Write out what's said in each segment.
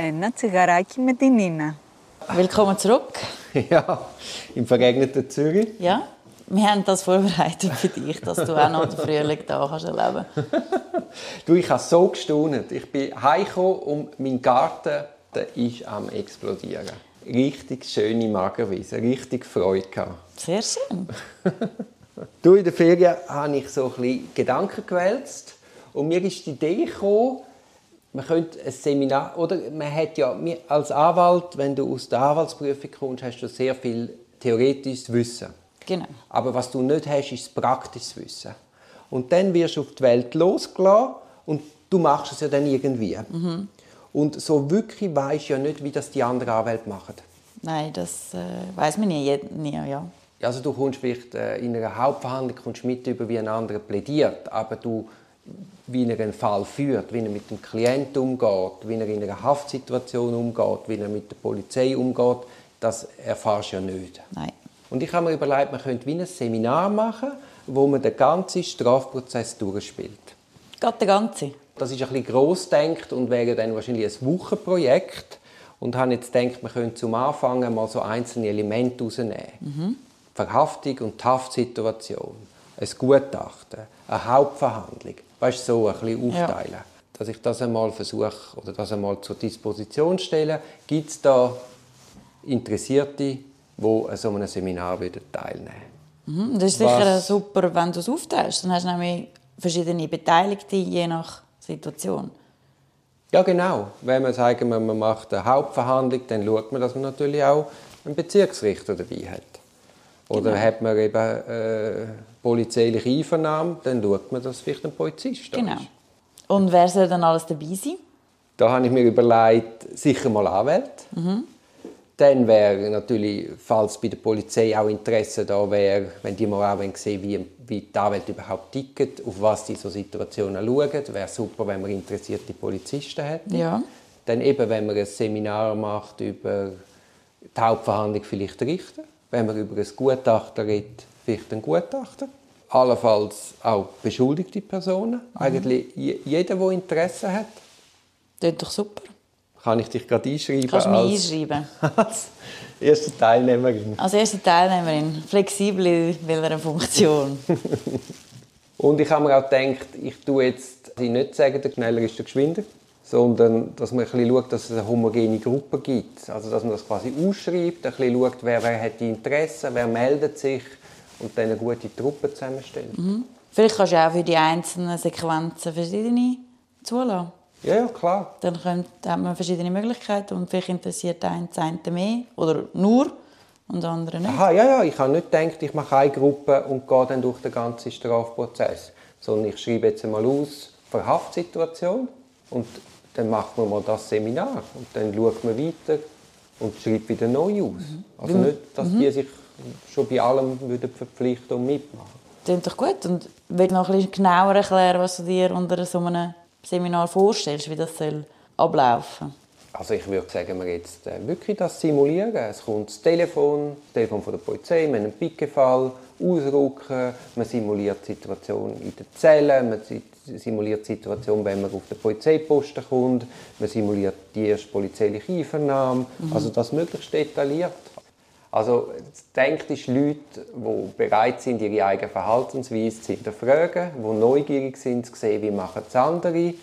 Ένα τσιγαράκι με την Νίνα. Willkommen zurück. Ja, im verregneten Zürich. Ja, wir haben das vorbereitet für dich, dass du auch noch den Frühling da kannst erleben Du, ich habe so gestaunt. Ich bin heimgekommen und mein Garten der ist am explodieren. Richtig schöne Magerwiese, richtig Freude gehabt. Sehr schön. Du, in der Ferien habe ich so ein bisschen Gedanken gewälzt und mir ist die Idee gekommen, man könnte ein Seminar, oder man hat ja, als Anwalt, wenn du aus der Anwaltsprüfung kommst, hast du sehr viel theoretisches Wissen. Genau. Aber was du nicht hast, ist praktisches Wissen. Und dann wirst du auf die Welt losgelassen und du machst es ja dann irgendwie. Mhm. Und so wirklich weisst ja nicht, wie das die anderen Anwälte machen. Nein, das äh, weiß man nie, nie ja. Also du kommst vielleicht äh, in einer Hauptverhandlung kommst mit über wie ein anderer plädiert, aber du wie er einen Fall führt, wie er mit dem Klienten umgeht, wie er in einer Haftsituation umgeht, wie er mit der Polizei umgeht, das erfährst du ja nicht. Nein. Und ich habe mir überlegt, man könnte wie ein Seminar machen, wo man den ganzen Strafprozess durchspielt. Geht der ganze? Das ist ein bisschen gross denkt und wäre dann wahrscheinlich ein Wochenprojekt. Und habe jetzt gedacht, man könnte zum Anfang mal so einzelne Elemente herausnehmen. Mhm. Verhaftung und Haftsituation, ein Gutachten, eine Hauptverhandlung. Weißt du, so ein bisschen aufteilen. Ja. Dass ich das einmal versuche oder das einmal zur Disposition stelle. Gibt es da Interessierte, die an so einem Seminar teilnehmen mhm. Das ist sicher Was? super, wenn du es aufteilst. Dann hast du nämlich verschiedene Beteiligte, je nach Situation. Ja, genau. Wenn man sagen man macht eine Hauptverhandlung, dann schaut man, dass man natürlich auch einen Bezirksrichter dabei hat. Oder genau. hat man eben äh, polizeiliche Einvernahme, dann schaut man, dass vielleicht ein Polizist genau. ist. Und wer soll dann alles dabei sein? Da habe ich mir überlegt, sicher mal Anwälte. Mhm. Dann wäre natürlich, falls bei der Polizei auch Interesse da wäre, wenn die mal auch sehen wie, wie die Anwälte überhaupt ticken, auf was die so Situationen schauen, wäre super, wenn man interessierte Polizisten hätte. Ja. Dann eben, wenn man ein Seminar macht über die Hauptverhandlung vielleicht Richter wenn man über ein Gutachten redet, vielleicht ein Gutachter. Allenfalls auch beschuldigte Personen. Mhm. Eigentlich jeder, der Interesse hat. Das ist doch super. Kann ich dich gerade einschreiben? Kannst du mich als, einschreiben. Als erste Teilnehmerin. Als erste Teilnehmerin. Flexibel in welcher Funktion. Und ich habe mir auch gedacht, ich tue jetzt nicht sagen, der schneller ist der geschwinder sondern dass man ein bisschen schaut, dass es eine homogene Gruppe gibt. Also dass man das quasi ausschreibt, ein bisschen schaut, wer, wer hat die Interessen, wer meldet sich und dann eine gute Truppe zusammenstellt. Mhm. Vielleicht kannst du auch für die einzelnen Sequenzen verschiedene zulassen. Ja, ja, klar. Dann kommt, hat man verschiedene Möglichkeiten und vielleicht interessiert einen das eine mehr oder nur und andere nicht. Aha, ja, ja. Ich habe nicht gedacht, ich mache eine Gruppe und gehe dann durch den ganzen Strafprozess. Sondern ich schreibe jetzt einmal aus, Verhaftsituation und dann macht man mal das Seminar und dann schaut man weiter und schreibt wieder neu aus. Mhm. Also nicht, dass mhm. die sich schon bei allem würden verpflichten und mitmachen. Klingt doch gut. Und willst noch ein bisschen genauer erklären, was du dir unter so einem Seminar vorstellst, wie das soll ablaufen also ich würde sagen, wir jetzt äh, wirklich das simulieren. Es kommt das Telefon, das Telefon von der Polizei, wir haben einen Pickefall, ausrücken, man simuliert die Situation in der Zelle, man simuliert die Situation, wenn man auf den Polizeiposten kommt, man simuliert die erste polizeiliche Einvernahme, mhm. also das möglichst detailliert. Also denkt ist Leute, die bereit sind, ihre eigene Verhaltensweise zu hinterfragen, die neugierig sind, zu sehen, wie machen es andere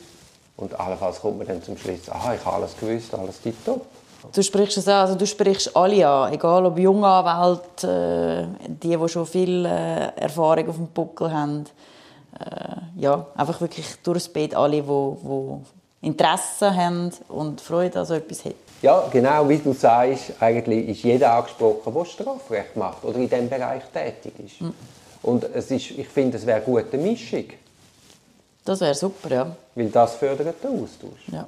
und allenfalls kommt man dann zum Schluss, aha, ich habe alles gewusst, alles tiptop. Du sprichst es an, also du sprichst alle an, egal ob junge Anwälte, äh, die, die schon viel äh, Erfahrung auf dem Buckel haben, äh, ja, einfach wirklich durchs Beet alle, die, die Interesse haben und Freude an so etwas haben. Ja, genau wie du sagst, eigentlich ist jeder angesprochen, der Strafrecht macht oder in diesem Bereich tätig ist. Mhm. Und es ist, ich finde, es wäre eine gute Mischung. Das wäre super, ja. Weil das fördert den Austausch. Ja.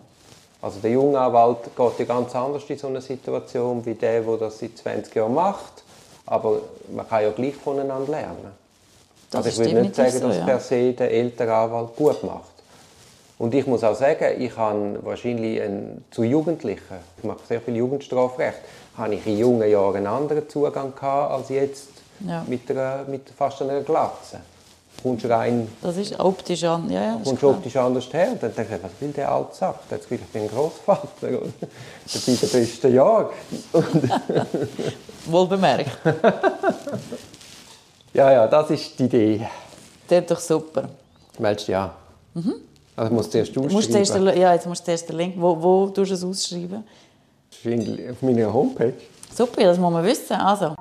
Also der junge Anwalt geht ja ganz anders in so eine Situation wie der, der das seit 20 Jahren macht. Aber man kann ja gleich voneinander lernen. Das also ich will nicht sagen, dass so, ja. per se der ältere Anwalt gut macht. Und ich muss auch sagen, ich habe wahrscheinlich einen, zu Jugendlichen, ich mache sehr viel Jugendstrafrecht, habe ich in jungen Jahren einen anderen Zugang gehabt als jetzt ja. mit, einer, mit fast einer Glatze. kommst du rein, Das ist optisch an. Ja, ja, ist kommst optisch anders her. Und dann denke ich, was will der alte Sack? Der hat das Gefühl, ich bin ein Grossvater. oder? Dabei der beste Jahr. Wohl bemerkt. Ja, ja, das ist die Idee. Das ist doch super. Meldest du ja. Also ich muss zuerst Du musst zuerst, ausschreiben. den- ja, jetzt musst du zuerst den Link. Wo, wo tust du es ausschreiben? Auf meiner Homepage. Super, das muss man wissen. Also.